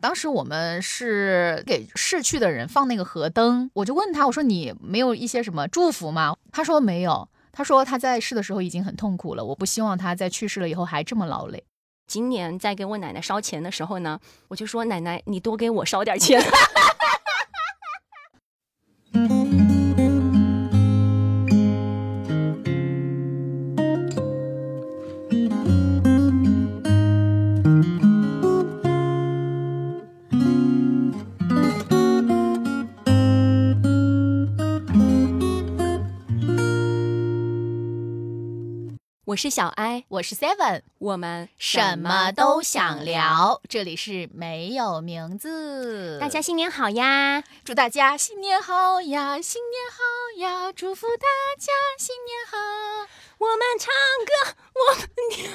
当时我们是给逝去的人放那个河灯，我就问他，我说你没有一些什么祝福吗？他说没有，他说他在世的时候已经很痛苦了，我不希望他在去世了以后还这么劳累。今年在给我奶奶烧钱的时候呢，我就说奶奶，你多给我烧点钱。我是小艾，我是 Seven，我们什么都想聊。这里是没有名字，大家新年好呀！祝大家新年好呀，新年好呀！祝福大家新年好。我们唱歌，我们跳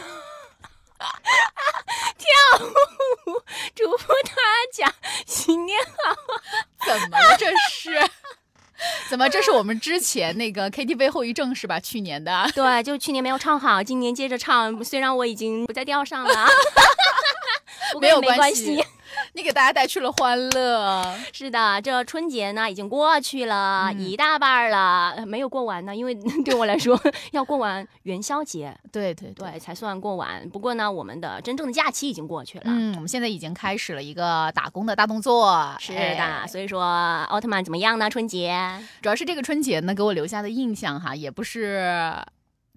跳舞，祝福大家新年好。怎么这是？我们之前那个 KTV 后遗症是吧？去年的，对，就去年没有唱好，今年接着唱。虽然我已经不在调上了，没有关系。你给大家带去了欢乐，是的，这春节呢已经过去了一大半了，没有过完呢，因为 对我来说要过完元宵节，对对对，才算过完。不过呢，我们的真正的假期已经过去了，嗯，我们现在已经开始了一个打工的大动作，是的。所以说，奥特曼怎么样呢？春节主要是这个春节呢，给我留下的印象哈，也不是。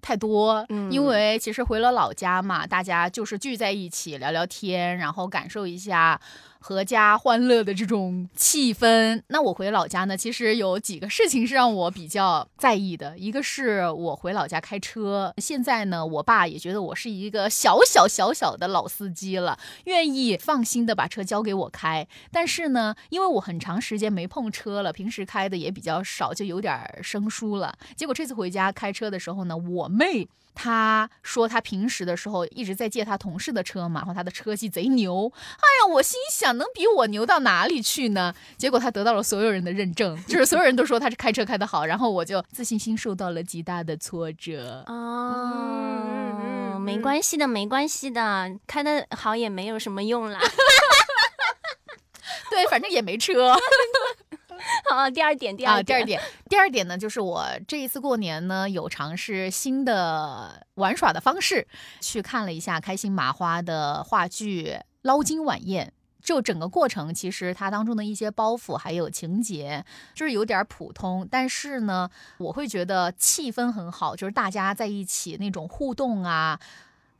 太多，因为其实回了老家嘛，大家就是聚在一起聊聊天，然后感受一下。阖家欢乐的这种气氛，那我回老家呢，其实有几个事情是让我比较在意的。一个是我回老家开车，现在呢，我爸也觉得我是一个小小小小的老司机了，愿意放心的把车交给我开。但是呢，因为我很长时间没碰车了，平时开的也比较少，就有点生疏了。结果这次回家开车的时候呢，我妹。他说他平时的时候一直在借他同事的车嘛，然后他的车技贼牛。哎呀，我心想能比我牛到哪里去呢？结果他得到了所有人的认证，就是所有人都说他是开车开得好，然后我就自信心受到了极大的挫折。哦，没关系的，没关系的，开得好也没有什么用啦。对，反正也没车。好，第二点，第二，第二点，第二点呢，就是我这一次过年呢，有尝试新的玩耍的方式，去看了一下开心麻花的话剧《捞金晚宴》。就整个过程，其实它当中的一些包袱还有情节，就是有点普通，但是呢，我会觉得气氛很好，就是大家在一起那种互动啊。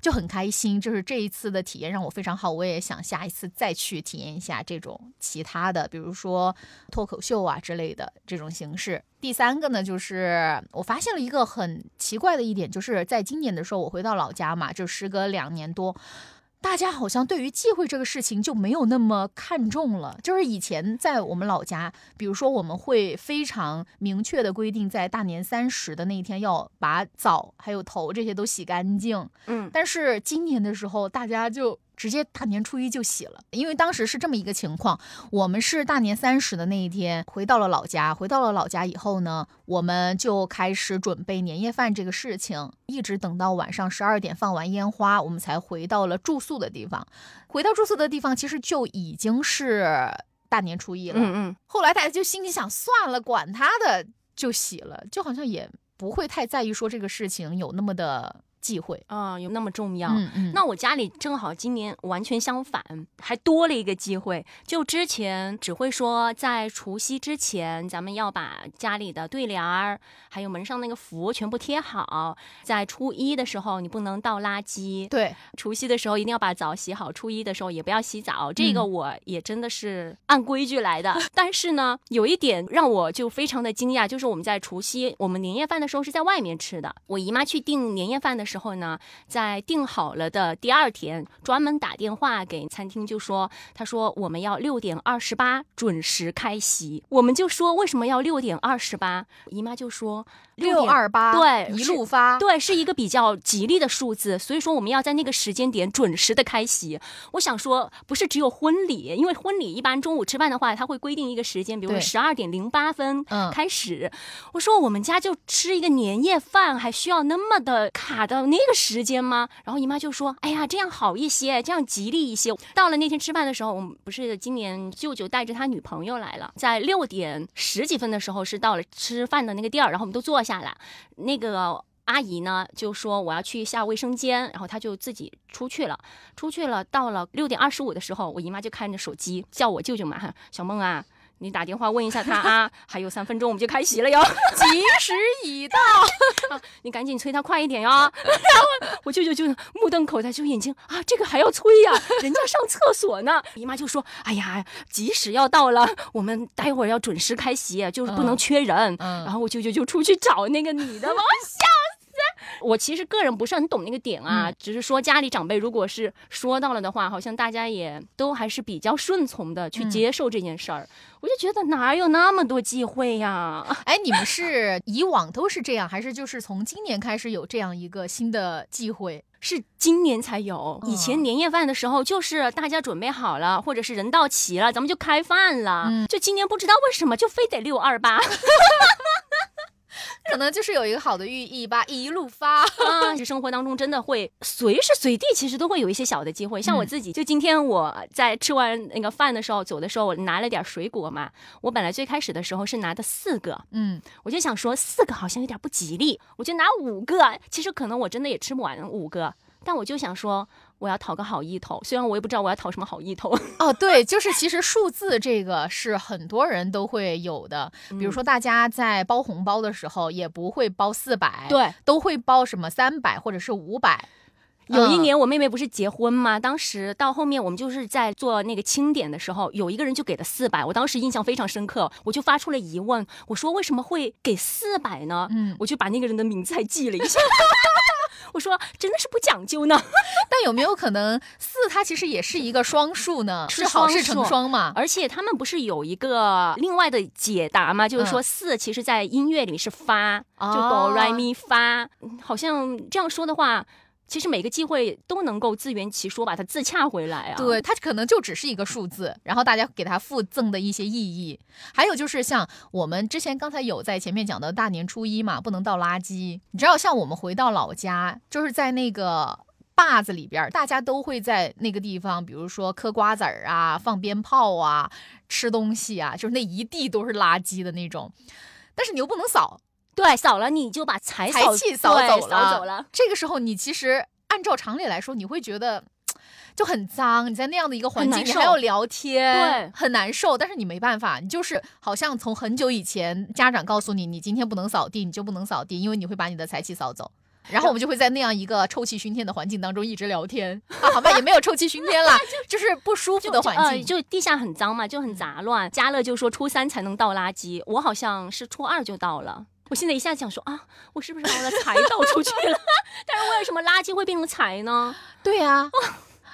就很开心，就是这一次的体验让我非常好，我也想下一次再去体验一下这种其他的，比如说脱口秀啊之类的这种形式。第三个呢，就是我发现了一个很奇怪的一点，就是在今年的时候，我回到老家嘛，就时隔两年多。大家好像对于忌讳这个事情就没有那么看重了。就是以前在我们老家，比如说我们会非常明确的规定，在大年三十的那一天要把澡还有头这些都洗干净。嗯，但是今年的时候，大家就。直接大年初一就洗了，因为当时是这么一个情况，我们是大年三十的那一天回到了老家，回到了老家以后呢，我们就开始准备年夜饭这个事情，一直等到晚上十二点放完烟花，我们才回到了住宿的地方。回到住宿的地方，其实就已经是大年初一了。嗯嗯。后来大家就心里想，算了，管他的，就洗了，就好像也不会太在意说这个事情有那么的。忌讳啊，有那么重要？嗯嗯。那我家里正好今年完全相反，还多了一个机会。就之前只会说在除夕之前，咱们要把家里的对联儿，还有门上那个符全部贴好。在初一的时候，你不能倒垃圾。对。除夕的时候一定要把澡洗好，初一的时候也不要洗澡。这个我也真的是按规矩来的。但是呢，有一点让我就非常的惊讶，就是我们在除夕，我们年夜饭的时候是在外面吃的。我姨妈去订年夜饭的时候。时候呢，在订好了的第二天，专门打电话给餐厅，就说：“他说我们要六点二十八准时开席。”我们就说：“为什么要六点二十八？”姨妈就说。六二八对一路发对是一个比较吉利的数字，所以说我们要在那个时间点准时的开席。我想说，不是只有婚礼，因为婚礼一般中午吃饭的话，他会规定一个时间，比如说十二点零八分开始。我说我们家就吃一个年夜饭，还需要那么的卡的有那个时间吗？然后姨妈就说，哎呀，这样好一些，这样吉利一些。到了那天吃饭的时候，我们不是今年舅舅带着他女朋友来了，在六点十几分的时候是到了吃饭的那个地儿，然后我们都坐下来，那个。阿姨呢就说我要去一下卫生间，然后她就自己出去了。出去了，到了六点二十五的时候，我姨妈就看着手机叫我舅舅嘛，哈，小梦啊，你打电话问一下他啊，还有三分钟我们就开席了哟，吉时已到，你赶紧催他快一点哟。然后我舅舅就目瞪口呆，就眼睛啊，这个还要催呀？人家上厕所呢。姨妈就说，哎呀，吉时要到了，我们待会儿要准时开席，就是不能缺人。然后我舅舅就出去找那个女的，我笑。我其实个人不是很懂那个点啊，只是说家里长辈如果是说到了的话，好像大家也都还是比较顺从的去接受这件事儿。我就觉得哪有那么多忌讳呀？哎，你们是以往都是这样，还是就是从今年开始有这样一个新的忌讳？是今年才有，以前年夜饭的时候就是大家准备好了，或者是人到齐了，咱们就开饭了。就今年不知道为什么就非得六二八。可能就是有一个好的寓意吧，一路发。其实生活当中真的会随时随地，其实都会有一些小的机会。像我自己，就今天我在吃完那个饭的时候，走的时候我拿了点水果嘛。我本来最开始的时候是拿的四个，嗯，我就想说四个好像有点不吉利，我就拿五个。其实可能我真的也吃不完五个。但我就想说，我要讨个好意头，虽然我也不知道我要讨什么好意头。哦，对，就是其实数字这个是很多人都会有的，比如说大家在包红包的时候也不会包四百，对，都会包什么三百或者是五百。有一年我妹妹不是结婚吗？当时到后面我们就是在做那个清点的时候，有一个人就给了四百，我当时印象非常深刻，我就发出了疑问，我说为什么会给四百呢？嗯，我就把那个人的名字还记了一下。我说真的是不讲究呢，但有没有可能四它其实也是一个双数呢？是好事成双嘛？而且他们不是有一个另外的解答吗？就是说四其实在音乐里是发，就哆来咪发，好像这样说的话。其实每个机会都能够自圆其说，把它自洽回来啊。对，它可能就只是一个数字，然后大家给它附赠的一些意义。还有就是像我们之前刚才有在前面讲的大年初一嘛，不能倒垃圾。你知道，像我们回到老家，就是在那个坝子里边，大家都会在那个地方，比如说嗑瓜子儿啊、放鞭炮啊、吃东西啊，就是那一地都是垃圾的那种。但是你又不能扫。对，扫了你就把财财气扫走了，走了。这个时候你其实按照常理来说，你会觉得就很脏。你在那样的一个环境，你还要聊天，对，很难受。但是你没办法，你就是好像从很久以前，家长告诉你，你今天不能扫地，你就不能扫地，因为你会把你的财气扫走。然后我们就会在那样一个臭气熏天的环境当中一直聊天。啊，好吧，也没有臭气熏天了，就是不舒服的环境。就地下很脏嘛，就很杂乱。家乐就说初三才能倒垃圾，我好像是初二就倒了。我现在一下想说啊，我是不是把我的财倒出去了？但是为什么垃圾会变成财呢？对呀，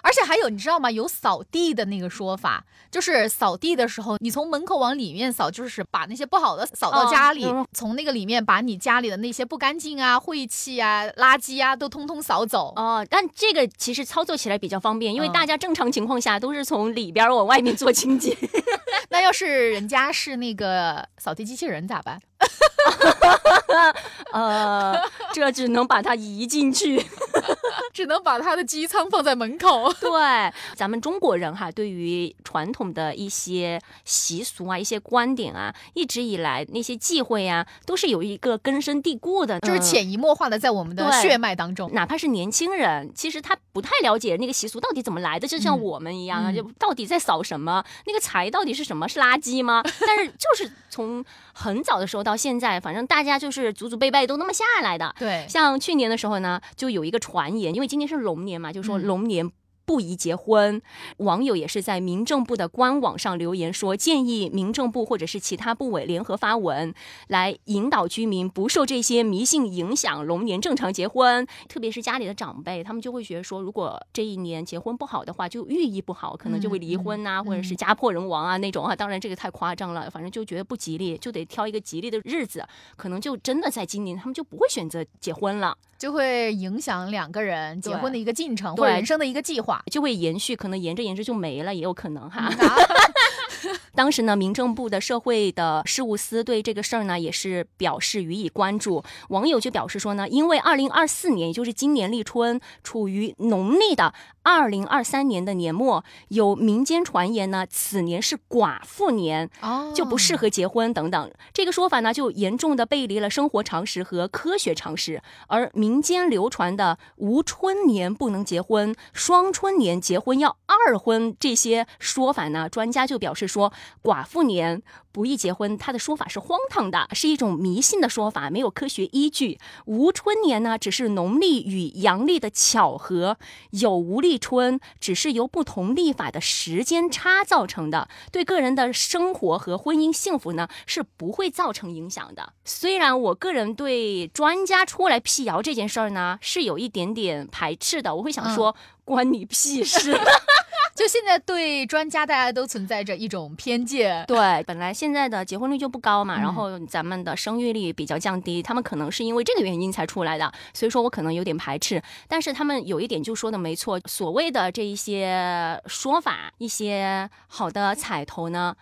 而且还有你知道吗？有扫地的那个说法，就是扫地的时候，你从门口往里面扫，就是把那些不好的扫到家里，从那个里面把你家里的那些不干净啊、晦气啊、垃圾啊都通通扫走。哦，但这个其实操作起来比较方便，因为大家正常情况下都是从里边往外面做清洁。那要是人家是那个扫地机器人咋办？呃，这只能把它移进去，只能把它的机舱放在门口。对，咱们中国人哈，对于传统的一些习俗啊、一些观点啊，一直以来那些忌讳啊，都是有一个根深蒂固的，就是潜移默化的在我们的血脉当中。哪怕是年轻人，其实他不太了解那个习俗到底怎么来的，就像我们一样啊，就到底在扫什么？那个财到底是什么？是垃圾吗？但是就是从很早的时候到现在。反正大家就是祖祖辈辈都那么下来的。对，像去年的时候呢，就有一个传言，因为今年是龙年嘛，就说龙年。不宜结婚，网友也是在民政部的官网上留言说，建议民政部或者是其他部委联合发文，来引导居民不受这些迷信影响，龙年正常结婚。特别是家里的长辈，他们就会觉得说，如果这一年结婚不好的话，就寓意不好，可能就会离婚呐，或者是家破人亡啊那种啊。当然这个太夸张了，反正就觉得不吉利，就得挑一个吉利的日子，可能就真的在今年他们就不会选择结婚了，就会影响两个人结婚的一个进程或人生的一个计划。就会延续，可能延着延着就没了，也有可能哈。当时呢，民政部的社会的事务司对这个事儿呢也是表示予以关注。网友就表示说呢，因为二零二四年，也就是今年立春，处于农历的二零二三年的年末，有民间传言呢，此年是寡妇年，哦就不适合结婚等等。这个说法呢，就严重的背离了生活常识和科学常识。而民间流传的无春年不能结婚，双春年结婚要二婚这些说法呢，专家就表示说，寡妇年不宜结婚，他的说法是荒唐的，是一种迷信的说法，没有科学依据。无春年呢，只是农历与阳历的巧合，有无立春只是由不同历法的时间差造成的，对个人的生活和婚姻幸福呢是不会造成影响的。虽然我个人对专家出来辟谣这件事儿呢是有一点点排斥的，我会想说。关你屁事！就现在对专家大家都存在着一种偏见。对，本来现在的结婚率就不高嘛，嗯然后咱们的生育率比较降低，他们可能是因为这个原因才出来的，所以说我可能有点排斥。但是他们有一点就说的没错，所谓的这一些说法，一些好的彩头呢，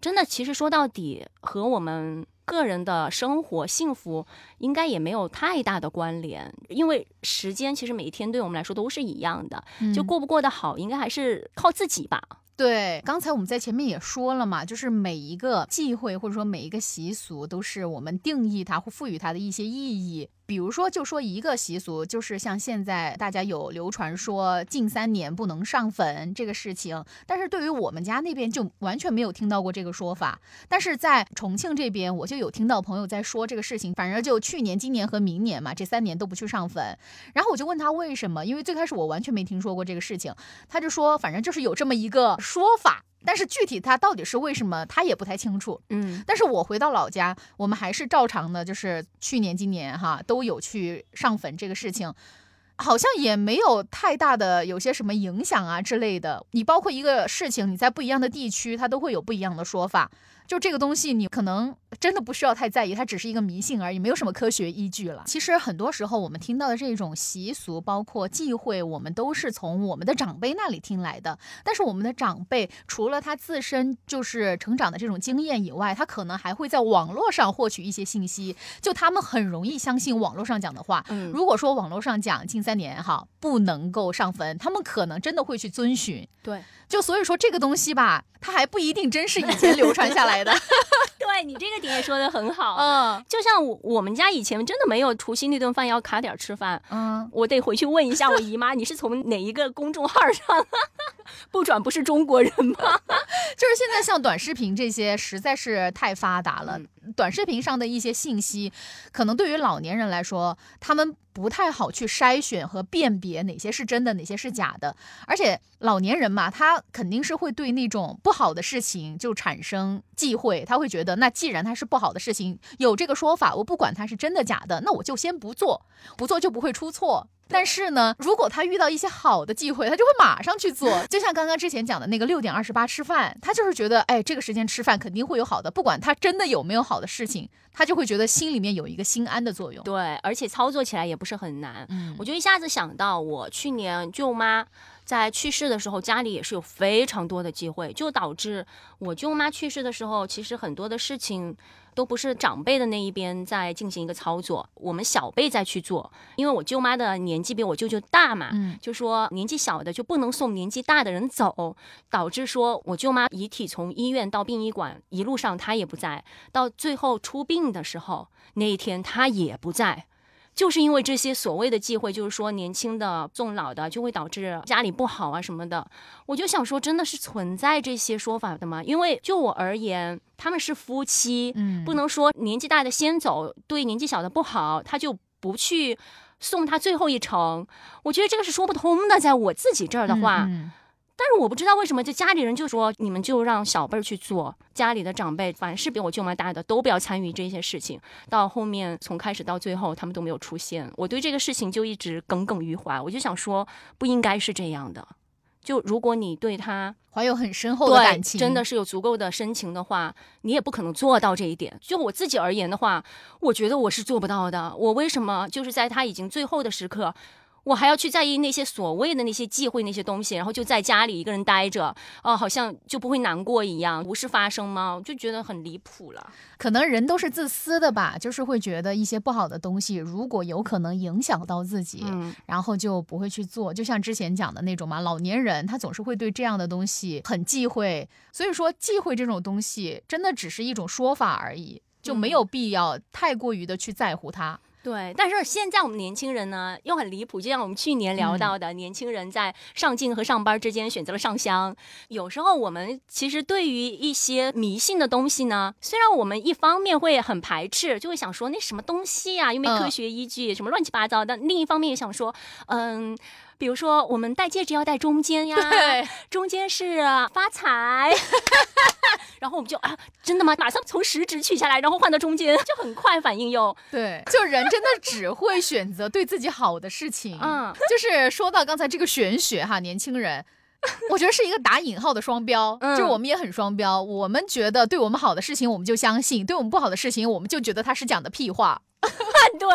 真的其实说到底和我们。个人的生活幸福应该也没有太大的关联，因为时间其实每一天对我们来说都是一样的，就过不过得好，应该还是靠自己吧。对，刚才我们在前面也说了嘛，就是每一个忌讳或者说每一个习俗，都是我们定义它或赋予它的一些意义。比如说，就说一个习俗，就是像现在大家有流传说近三年不能上坟这个事情，但是对于我们家那边就完全没有听到过这个说法。但是在重庆这边，我就有听到朋友在说这个事情，反正就去年、今年和明年嘛，这三年都不去上坟。然后我就问他为什么，因为最开始我完全没听说过这个事情，他就说反正就是有这么一个说法。但是具体他到底是为什么，他也不太清楚。嗯，但是我回到老家，我们还是照常的，就是去年、今年哈都有去上坟这个事情，好像也没有太大的有些什么影响啊之类的。你包括一个事情，你在不一样的地区，它都会有不一样的说法。就这个东西，你可能真的不需要太在意，它只是一个迷信而已，没有什么科学依据了。其实很多时候我们听到的这种习俗，包括忌讳，我们都是从我们的长辈那里听来的。但是我们的长辈除了他自身就是成长的这种经验以外，他可能还会在网络上获取一些信息，就他们很容易相信网络上讲的话。嗯如果说网络上讲近三年哈不能够上坟，他们可能真的会去遵循。对，就所以说这个东西吧，它还不一定真是以前流传下来的。对你这个点也说的很好。嗯就像我我们家以前真的没有除夕那顿饭要卡点吃饭，嗯，我得回去问一下我姨妈，你是从哪一个公众号上？不转不是中国人吗？就是现在像短视频这些实在是太发达了，短视频上的一些信息，可能对于老年人来说，他们不太好去筛选和辨别哪些是真的，哪些是假的。而且老年人嘛，他肯定是会对那种不好的事情就产生忌讳，他会觉得，那既然它是不好的事情，有这个说法，我不管它是真的假的，那我就先不做，不做就不会出错。但是呢，如果他遇到一些好的机会，他就会马上去做。就像刚刚之前讲的那个六点二十八吃饭，他就是觉得，哎，这个时间吃饭肯定会有好的，不管他真的有没有好的事情，他就会觉得心里面有一个心安的作用。对，而且操作起来也不是很难。嗯我就一下子想到，我去年舅妈在去世的时候，家里也是有非常多的机会，就导致我舅妈去世的时候，其实很多的事情都不是长辈的那一边在进行一个操作，我们小辈在去做。因为我舅妈的年纪比我舅舅大嘛，嗯就说年纪小的就不能送年纪大的人走，导致说我舅妈遗体从医院到殡仪馆一路上她也不在，到最后出殡的时候那一天她也不在。就是因为这些所谓的忌讳，就是说年轻的送老的就会导致家里不好啊什么的。我就想说，真的是存在这些说法的吗？因为就我而言，他们是夫妻，嗯不能说年纪大的先走，对年纪小的不好，他就不去送他最后一程。我觉得这个是说不通的。在我自己这儿的话，嗯但是我不知道为什么，就家里人就说你们就让小辈儿去做，家里的长辈凡是比我舅妈大的都不要参与这些事情。到后面从开始到最后，他们都没有出现，我对这个事情就一直耿耿于怀。我就想说，不应该是这样的。就如果你对他怀有很深厚的感情，真的是有足够的深情的话，你也不可能做到这一点。就我自己而言的话，我觉得我是做不到的。我为什么就是在他已经最后的时刻，我还要去在意那些所谓的那些忌讳那些东西，然后就在家里一个人待着，哦，好像就不会难过一样，无事发生吗？我就觉得很离谱了。可能人都是自私的吧，就是会觉得一些不好的东西，如果有可能影响到自己，嗯然后就不会去做。就像之前讲的那种嘛，老年人他总是会对这样的东西很忌讳，所以说忌讳这种东西真的只是一种说法而已，就没有必要太过于的去在乎它。对，但是现在我们年轻人呢，又很离谱，就像我们去年聊到的，年轻人在上进和上班之间选择了上香。有时候我们其实对于一些迷信的东西呢，虽然我们一方面会很排斥，就会想说那什么东西呀、又没科学依据，什么乱七八糟。的；另一方面也想说，嗯。比如说，我们戴戒指要戴中间呀，对，中间是发财，然后我们就啊，真的吗？马上从食指取下来，然后换到中间，就很快反应又对，就人真的只会选择对自己好的事情。嗯，就是说到刚才这个玄学哈，年轻人。我觉得是一个打引号的双标，嗯就是我们也很双标。我们觉得对我们好的事情，我们就相信；对我们不好的事情，我们就觉得他是讲的屁话。对，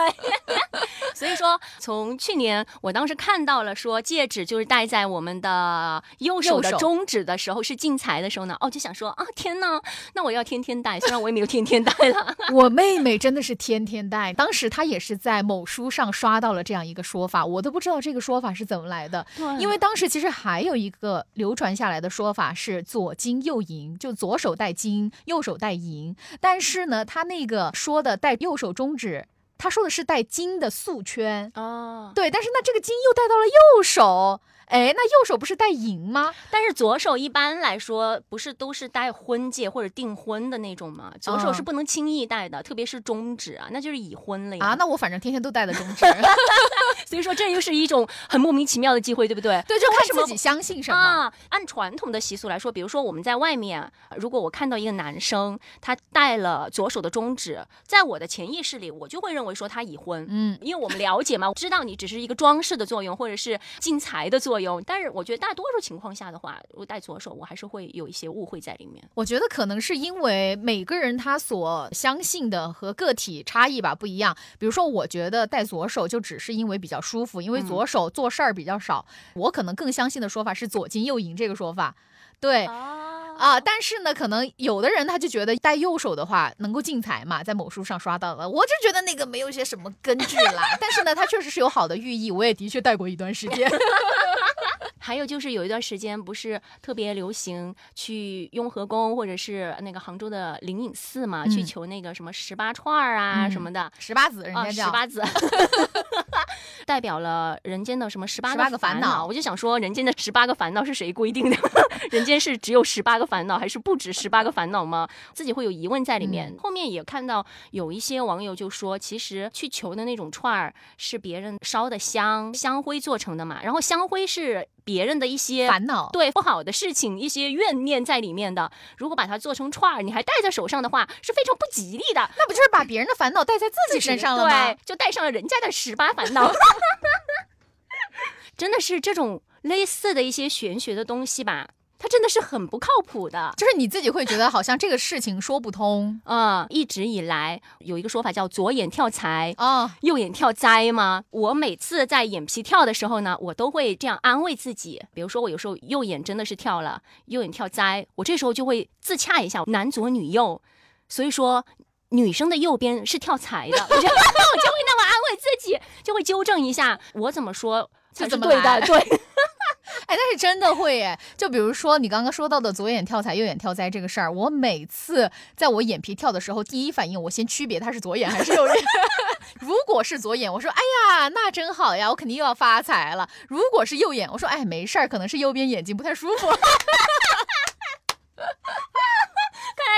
所以说从去年我当时看到了说戒指就是戴在我们的右手的中指的时候是进财的时候呢，哦就想说啊天呐，那我要天天戴，虽然我也没有天天戴了。我妹妹真的是天天戴，当时她也是在某书上刷到了这样一个说法，我都不知道这个说法是怎么来的。因为当时其实还有一个流传下来的说法是左金右银，就左手戴金，右手戴银。但是呢，她那个说的戴右手中指，他说的是戴金的素圈。哦，对，但是那这个金又戴到了右手，哎，那右手不是戴银吗？但是左手一般来说不是都是戴婚戒或者订婚的那种吗？左手是不能轻易戴的，特别是中指啊，那就是已婚了呀。啊，那我反正天天都戴的中指。所以说这又是一种很莫名其妙的机会，对不对？对，就为什么看自己相信什么。啊，按传统的习俗来说，比如说我们在外面，呃如果我看到一个男生他戴了左手的中指，在我的潜意识里，我就会认为说他已婚。嗯，因为我们了解嘛，我知道你只是一个装饰的作用，或者是进财的作用。但是我觉得大多数情况下的话，我戴左手，我还是会有一些误会在里面。我觉得可能是因为每个人他所相信的和个体差异吧不一样。比如说，我觉得戴左手就只是因为比较舒服，因为左手做事儿比较少。我可能更相信的说法是左金右银这个说法。对啊，啊，但是呢，可能有的人他就觉得戴右手的话能够进财嘛，在某书上刷到了，我就觉得那个没有些什么根据啦。但是呢，它确实是有好的寓意，我也的确戴过一段时间。还有就是有一段时间不是特别流行去雍和宫或者是那个杭州的灵隐寺嘛，嗯去求那个什么十八串儿啊嗯什么的。十八子人啊，家叫、十八子 代表了人间的什么十八18个烦烦恼我就想说，人间的十八个烦恼是谁规定的？人间是只有十八个烦恼，还是不止十八个烦恼吗？自己会有疑问在里面。嗯后面也看到有一些网友就说，其实去求的那种串儿是别人烧的香香灰做成的嘛，然后香灰是别人的一些烦恼。对不好的事情、一些怨念在里面的。如果把它做成串儿，你还戴在手上的话，是非常不吉利的。那不就是把别人的烦恼戴在自己身上了吗？对，就带上了人家的十八烦恼。真的是这种类似的一些玄学的东西吧，它真的是很不靠谱的。就是你自己会觉得好像这个事情说不通嗯、一直以来有一个说法叫左眼跳财。啊。右眼跳灾吗？我每次在眼皮跳的时候呢，我都会这样安慰自己。比如说，我有时候右眼真的是跳了，右眼跳灾，我这时候就会自洽一下，男左女右。所以说，女生的右边是跳财的，我就 我就会那么安慰自己，就会纠正一下我怎么说才就是怎么对的。对，哎，但是真的会耶！就比如说你刚刚说到的左眼跳财、右眼跳灾这个事儿，我每次在我眼皮跳的时候，第一反应我先区别它是左眼还是右眼。如果是左眼，我说哎呀，那真好呀，我肯定又要发财了。如果是右眼，我说哎，没事儿，可能是右边眼睛不太舒服。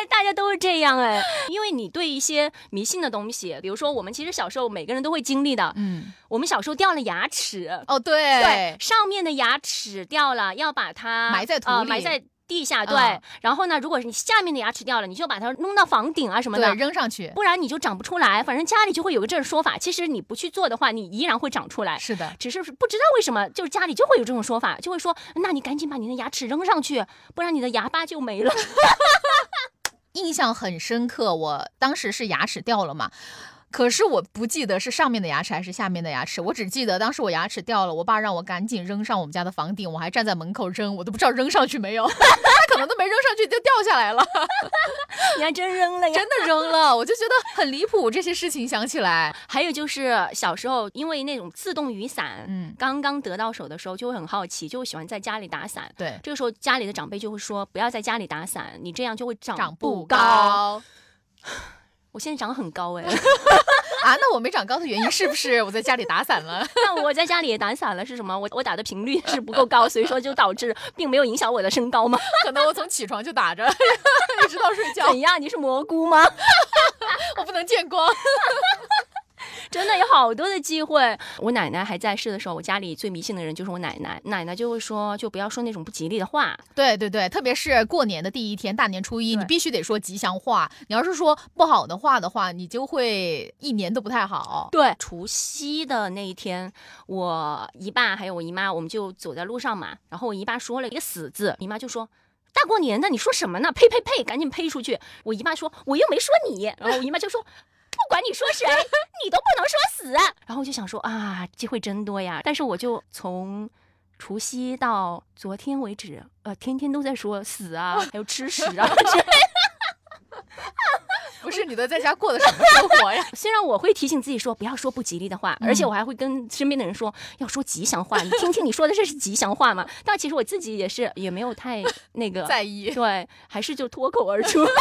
大家都是这样哎，因为你对一些迷信的东西，比如说我们其实小时候每个人都会经历的，嗯，我们小时候掉了牙齿，哦对对，上面的牙齿掉了，要把它埋在土里呃埋在地下。对，嗯然后呢，如果是你下面的牙齿掉了，你就把它弄到房顶啊什么对，的。扔上去。不然你就长不出来，反正家里就会有个这种说法。其实你不去做的话，你依然会长出来。是的，只是不知道为什么，就是家里就会有这种说法，就会说，那你赶紧把你的牙齿扔上去，不然你的牙疤就没了。印象很深刻。我当时是牙齿掉了嘛。可是我不记得是上面的牙齿还是下面的牙齿，我只记得当时我牙齿掉了，我爸让我赶紧扔上我们家的房顶，我还站在门口扔，我都不知道扔上去没有，他可能都没扔上去就掉下来了，你还真扔了呀？真的扔了，我就觉得很离谱。这些事情想起来，还有就是小时候因为那种自动雨伞，嗯，刚刚得到手的时候就会很好奇，就会喜欢在家里打伞。对，这个时候家里的长辈就会说不要在家里打伞，你这样就会长不高。高。我现在长得很高哎，啊，那我没长高的原因是不是我在家里打伞了？那我在家里也打伞了是什么？我我打的频率是不够高，所以说就导致并没有影响我的身高吗？可能我从起床就打着，一直到睡觉，怎样？你是蘑菇吗？我不能见光。真的有好多的机会。我奶奶还在世的时候，我家里最迷信的人就是我奶奶。奶奶就会说，就不要说那种不吉利的话。对对对，特别是过年的第一天，大年初一，你必须得说吉祥话。你要是说不好的话的话，你就会一年都不太好。对，除夕的那一天，我姨爸还有我姨妈，我们就走在路上嘛。然后我姨爸说了一个“死”字，姨妈就说。大过年的，你说什么呢？呸呸呸！赶紧呸出去！我姨妈说，我又没说你。然后我姨妈就说，不管你说谁，你都不能说死。然后我就想说啊，机会真多呀。但是我就从除夕到昨天为止，呃，天天都在说死啊，还有吃屎啊。不是你的在家过的什么生活呀？虽然我会提醒自己说不要说不吉利的话，嗯而且我还会跟身边的人说要说吉祥话。你听听你说的这是吉祥话吗？但其实我自己也是也没有太那个在意。对，还是就脱口而出。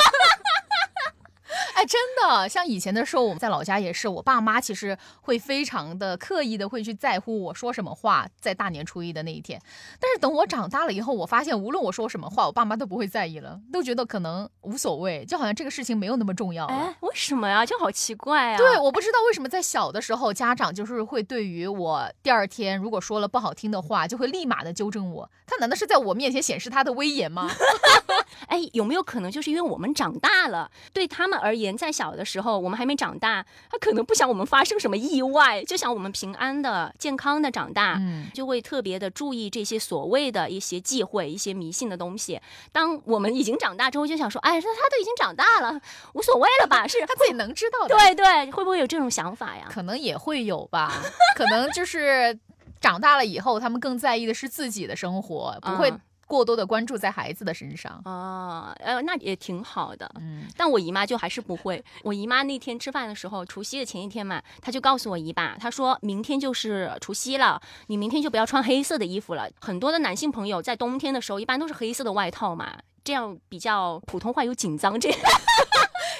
哎，真的，像以前的时候，我们在老家也是，我爸妈其实会非常的刻意的会去在乎我说什么话，在大年初一的那一天。但是等我长大了以后，我发现无论我说什么话，我爸妈都不会在意了，都觉得可能无所谓，就好像这个事情没有那么重要了。哎，为什么呀？就好奇怪啊！对，我不知道为什么在小的时候，家长就是会对于我第二天如果说了不好听的话，就会立马的纠正我。他难道是在我面前显示他的威严吗？哎，有没有可能就是因为我们长大了，对他们而言，在小的时候我们还没长大，他可能不想我们发生什么意外，就想我们平安的、健康的长大。嗯，就会特别的注意这些所谓的一些忌讳、一些迷信的东西。当我们已经长大之后，就想说，哎，他他都已经长大了，无所谓了吧？是 他自己能知道的。对对，会不会有这种想法呀？可能也会有吧，可能就是长大了以后，他们更在意的是自己的生活，不会嗯过多的关注在孩子的身上。啊，呃，那也挺好的。嗯，但我姨妈就还是不会。我姨妈那天吃饭的时候，除夕的前一天嘛，她就告诉我姨爸，她说明天就是除夕了，你明天就不要穿黑色的衣服了。很多的男性朋友在冬天的时候，一般都是黑色的外套嘛，这样比较普通话有紧张这样。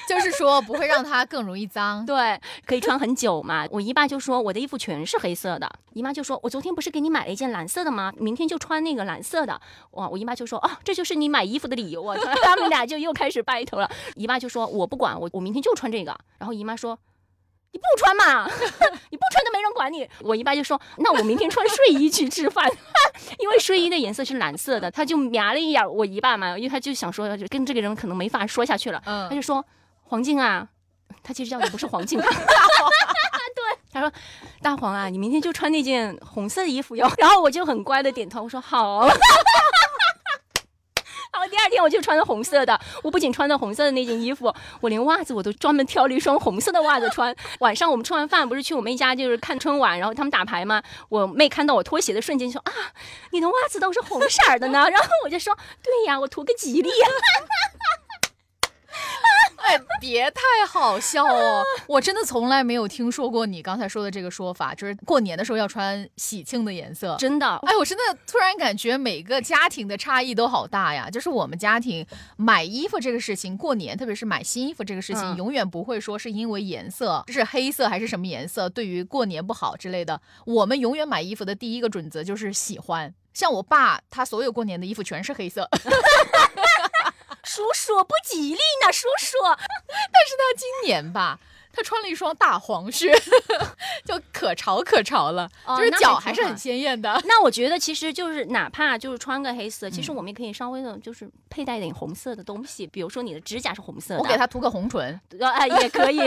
就是说不会让它更容易脏。对，可以穿很久嘛。我姨爸就说我的衣服全是黑色的，姨妈就说我昨天不是给你买了一件蓝色的吗？明天就穿那个蓝色的。哇，我姨妈就说啊，这就是你买衣服的理由啊。他们俩就又开始 battle 了。姨妈就说我不管，我我明天就穿这个。然后姨妈说。你不穿嘛？你不穿都没人管你。我姨爸就说：“那我明天穿睡衣去吃饭，因为睡衣的颜色是蓝色的。”他就瞄了一眼我姨爸嘛，因为他就想说，就跟这个人可能没法说下去了。他嗯，就说：“黄静啊，他其实叫的不是黄静，对，他说大黄啊，你明天就穿那件红色的衣服哟。”然后我就很乖的点头，我说好。然后第二天我就穿了红色的，我不仅穿了红色的那件衣服，我连袜子我都专门挑了一双红色的袜子穿。晚上我们吃完饭不是去我妹家就是看春晚，然后他们打牌嘛？我妹看到我脱鞋的瞬间就说啊，你的袜子都是红色的呢。然后我就说对呀，我图个吉利呀。哎，别太好笑哦！我真的从来没有听说过你刚才说的这个说法，就是过年的时候要穿喜庆的颜色。真的，哎，我真的突然感觉每个家庭的差异都好大呀。就是我们家庭买衣服这个事情，过年特别是买新衣服这个事情，嗯永远不会说是因为颜色是黑色还是什么颜色，对于过年不好之类的。我们永远买衣服的第一个准则就是喜欢。像我爸，他所有过年的衣服全是黑色，叔叔不吉利呢，叔叔。但是到今年吧，他穿了一双大黄靴，就可潮可潮了，就是脚还是很鲜艳的。那我觉得其实就是哪怕就是穿个黑色，其实嗯我们也可以稍微的就是佩戴一点红色的东西，比如说你的指甲是红色的，我给他涂个红唇，呃 哎也可以，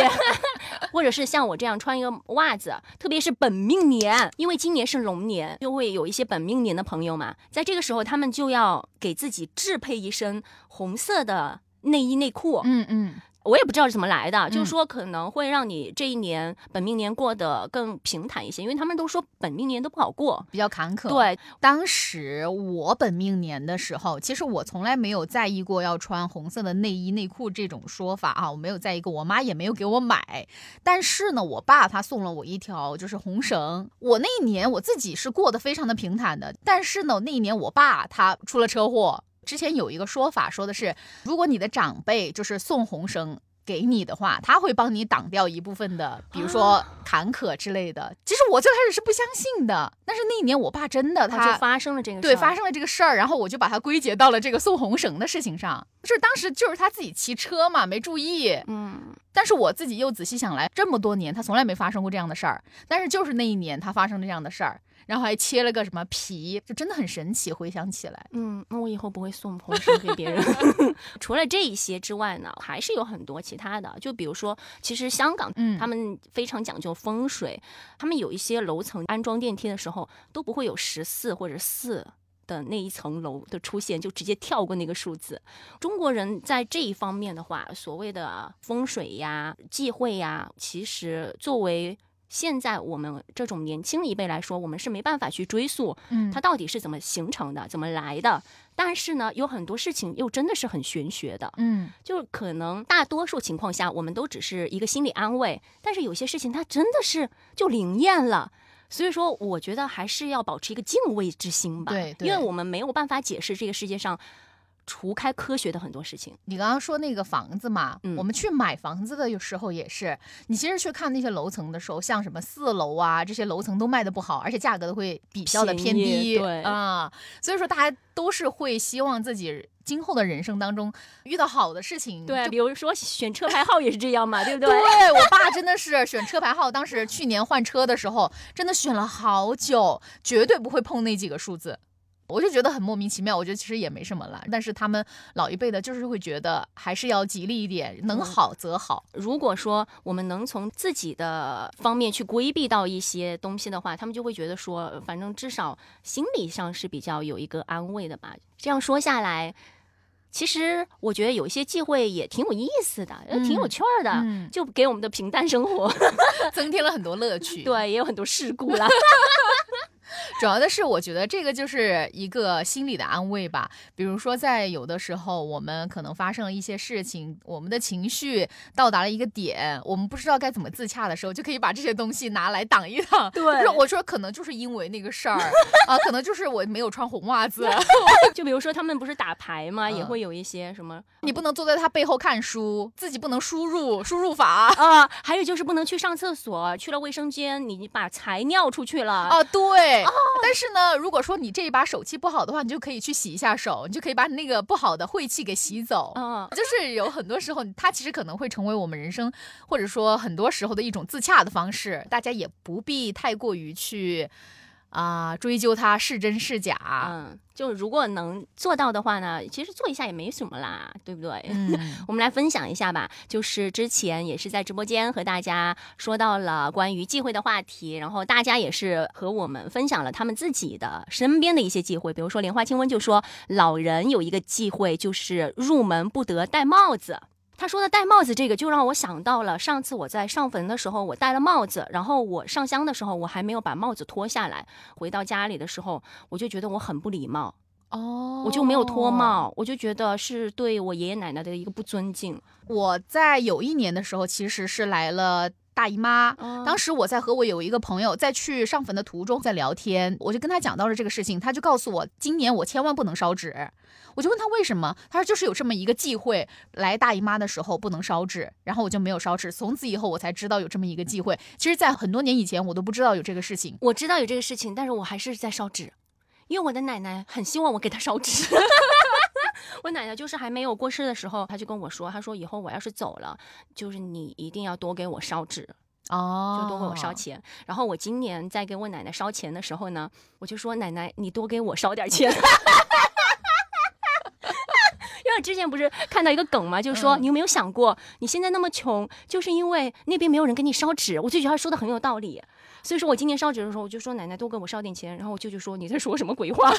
或者是像我这样穿一个袜子，特别是本命年，因为今年是龙年，就会有一些本命年的朋友嘛，在这个时候他们就要给自己制配一身红色的内衣内裤。嗯嗯，我也不知道是怎么来的，嗯就是说可能会让你这一年本命年过得更平坦一些，因为他们都说本命年都不好过。比较坎坷。，对，当时我本命年的时候，其实我从来没有在意过要穿红色的内衣内裤这种说法啊，我没有在意过，我妈也没有给我买。但是呢，我爸他送了我一条就是红绳，我那一年我自己是过得非常的平坦的，但是呢，那一年我爸他出了车祸。之前有一个说法说的是，如果你的长辈就是送红绳。给你的话，他会帮你挡掉一部分的，比如说坎坷之类的。其实我最开始是不相信的，但是那一年我爸真的他他就发生了这个事儿对，发生了这个事儿，然后我就把它归结到了这个送红绳的事情上。就是当时就是他自己骑车嘛，没注意。嗯，但是我自己又仔细想来，这么多年他从来没发生过这样的事儿，但是就是那一年他发生了这样的事儿，然后还切了个什么皮，就真的很神奇。回想起来，嗯，那我以后不会送红绳给别人。除了这一些之外呢，还是有很多其他的。就比如说，其实香港，嗯他们非常讲究风水，他们有一些楼层安装电梯的时候都不会有十四或者四。的那一层楼的出现，就直接跳过那个数字。中国人在这一方面的话，所谓的风水呀、忌讳呀，其实作为现在我们这种年轻一辈来说，我们是没办法去追溯嗯它到底是怎么形成的、怎么来的。但是呢，有很多事情又真的是很玄学的，嗯就是可能大多数情况下，我们都只是一个心理安慰，但是有些事情它真的是就灵验了。所以说，我觉得还是要保持一个敬畏之心吧，对对因为我们没有办法解释这个世界上除开科学的很多事情。你刚刚说那个房子嘛，嗯我们去买房子的有时候也是，你其实去看那些楼层的时候，像什么四楼啊，这些楼层都卖的不好，而且价格都会比较的偏低，对啊，所以说大家都是会希望自己今后的人生当中遇到好的事情，对，比如说选车牌号也是这样嘛，对不对？对我爸 真的是选车牌号，当时去年换车的时候，真的选了好久，绝对不会碰那几个数字。我就觉得很莫名其妙，我觉得其实也没什么了，但是他们老一辈的，就是会觉得还是要吉利一点，能好则好。如果说我们能从自己的方面去规避到一些东西的话，他们就会觉得说，反正至少心理上是比较有一个安慰的吧。这样说下来，其实我觉得有一些忌讳也挺有意思的，呃挺有趣儿的，嗯 就给我们的平淡生活，增添了很多乐趣。，对，也有很多事故啦。主要的是我觉得这个就是一个心理的安慰吧。比如说，在有的时候我们可能发生了一些事情，我们的情绪到达了一个点，我们不知道该怎么自洽的时候，就可以把这些东西拿来挡一挡。对不是我说可能就是因为那个事儿 啊，可能就是我没有穿红袜子，就比如说他们不是打牌嘛，也嗯会有一些什么你不能坐在他背后看书，自己不能输入输入法。啊，还有就是不能去上厕所，去了卫生间你把财尿出去了。啊，对，但是呢，如果说你这一把手气不好的话，你就可以去洗一下手，你就可以把你那个不好的晦气给洗走。嗯，就是有很多时候，它其实可能会成为我们人生，或者说很多时候的一种自洽的方式。大家也不必太过于去啊、追究它是真是假。嗯，就如果能做到的话呢，其实做一下也没什么啦，对不对？嗯我们来分享一下吧，就是之前也是在直播间和大家说到了关于忌讳的话题，然后大家也是和我们分享了他们自己的身边的一些忌讳，比如说莲花清瘟就说老人有一个忌讳就是入门不得戴帽子。他说的戴帽子这个，就让我想到了上次我在上坟的时候，我戴了帽子，然后我上香的时候，我还没有把帽子脱下来。回到家里的时候，我就觉得我很不礼貌，哦我就没有脱。帽，我就觉得是对我爷爷奶奶的一个不尊敬。我在有一年的时候，其实是来了大姨妈。当当时我在和我有一个朋友在去上坟的途中在聊天，我就跟他讲到了这个事情，他就告诉我，今年我千万不能烧纸。我就问他为什么，他说就是有这么一个忌讳，来大姨妈的时候不能烧纸，然后我就没有烧纸。从此以后我才知道有这么一个忌讳。其实，在很多年以前我都不知道有这个事情。我知道有这个事情，但是我还是在烧纸，因为我的奶奶很希望我给她烧纸。我奶奶就是还没有过世的时候，她就跟我说，她说以后我要是走了，就是你一定要多给我烧纸，哦就多给我烧钱。然后我今年在给我奶奶烧钱的时候呢，我就说奶奶，你多给我烧点钱。因为之前不是看到一个梗嘛，就是说、嗯你有没有想过，你现在那么穷，就是因为那边没有人给你烧纸。我就觉得他说的很有道理，所以说我今年烧纸的时候，我就说奶奶多给我烧点钱。然后我舅舅说你在说什么鬼话？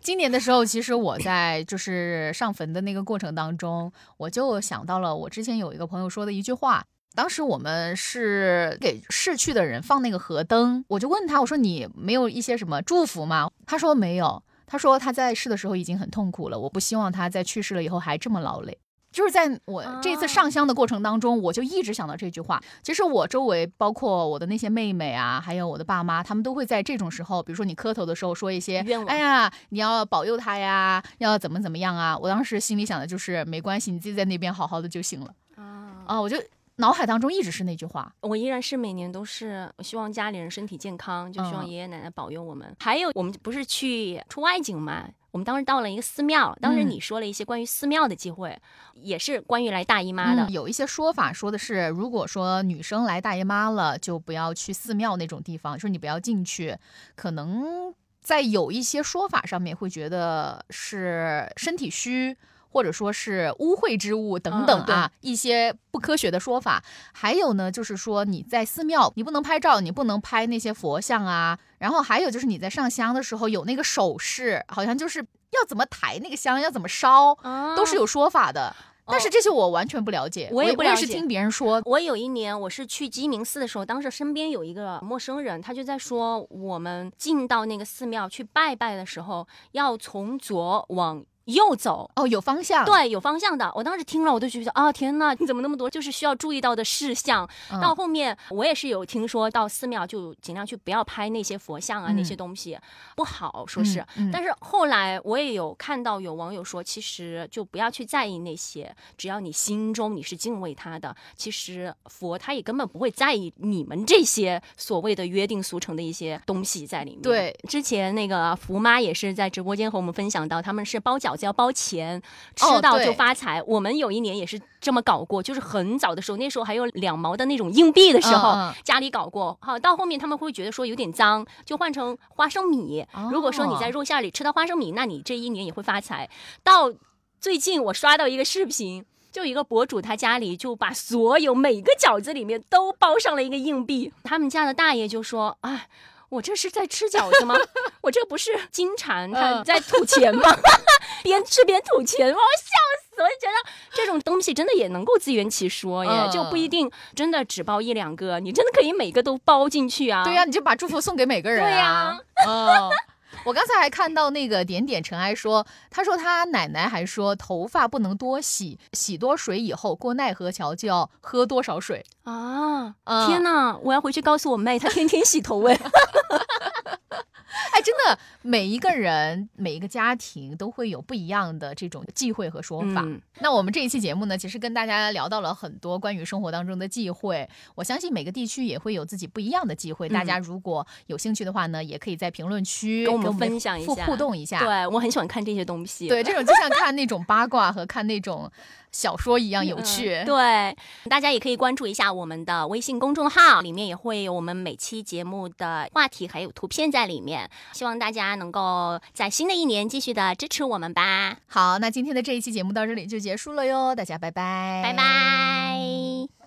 今年的时候，其实我在就是上坟的那个过程当中，我就想到了我之前有一个朋友说的一句话。当时我们是给逝去的人放那个河灯，我就问他，我说你没有一些什么祝福吗？他说没有，他说他在世的时候已经很痛苦了，我不希望他在去世了以后还这么劳累。就是在我这次上香的过程当中，我就一直想到这句话。其实我周围，包括我的那些妹妹啊，还有我的爸妈，他们都会在这种时候，比如说你磕头的时候，说一些愿望。哎呀，你要保佑他呀，要怎么怎么样啊？我当时心里想的就是，没关系，你自己在那边好好的就行了。啊啊，我就。脑海当中一直是那句话，我依然是每年都是希望家里人身体健康，就希望爷爷奶奶保佑我们。还有我们不是去出外景嘛？我们当时到了一个寺庙，当时你说了一些关于寺庙的机会，也是关于来大姨妈的。有一些说法说的是，如果说女生来大姨妈了，就不要去寺庙那种地方，说你不要进去，可能在有一些说法上面会觉得是身体虚。或者说是污秽之物等等啊，一些不科学的说法。还有呢，就是说你在寺庙，你不能拍照，你不能拍那些佛像啊。然后还有就是你在上香的时候有那个手势，好像就是要怎么抬那个香，要怎么烧，都是有说法的。但是这些我完全不了解，我也不了解，是听别人说。我有一年我是去鸡鸣寺的时候，当时身边有一个陌生人，他就在说，我们进到那个寺庙去拜拜的时候，要从左往。右走哦，有方向，对，有方向的。我当时听了，我都觉得啊，天呐，你怎么那么多就是需要注意到的事项？到后面我也是有听说到寺庙就尽量去不要拍那些佛像啊，那些东西不好，说是。但是后来我也有看到有网友说，其实就不要去在意那些，只要你心中你是敬畏他的，其实佛他也根本不会在意你们这些所谓的约定俗成的一些东西在里面。对，之前那个福妈也是在直播间和我们分享到，他们是包饺。要包钱，吃到就发财。我们有一年也是这么搞过，就是很早的时候，那时候还有两毛的那种硬币的时候，家里搞过。好，到后面他们会觉得说有点脏，就换成花生米。如果说你在肉馅里吃到花生米，那你这一年也会发财。到最近我刷到一个视频，就一个博主他家里就把所有每个饺子里面都包上了一个硬币。他们家的大爷就说：“哎。”我这是在吃饺子吗？我这不是金蝉它在吐钱吗？边吃边吐钱，我笑死！我就觉得这种东西真的也能够自圆其说耶，就不一定真的只包一两个，你真的可以每个都包进去啊。对呀，你就把祝福送给每个人。对呀，哦。我刚才还看到那个点点尘埃说，他说他奶奶还说头发不能多洗，洗多水以后过奈何桥就要喝多少水啊！天哪，我要回去告诉我妹，她天天洗头哎。哎，真的，每一个人、每一个家庭都会有不一样的这种忌讳和说法。那我们这一期节目呢，其实跟大家聊到了很多关于生活当中的忌讳。我相信每个地区也会有自己不一样的忌讳。大家如果有兴趣的话呢，也可以在评论区跟我们分享一下、互动一下。对我很喜欢看这些东西。对，这种就像看那种八卦和看那种。小说一样有趣，对，大家也可以关注一下我们的微信公众号，里面也会有我们每期节目的话题还有图片在里面。希望大家能够在新的一年继续的支持我们吧。好，那今天的这一期节目到这里就结束了哟，大家拜拜，拜拜。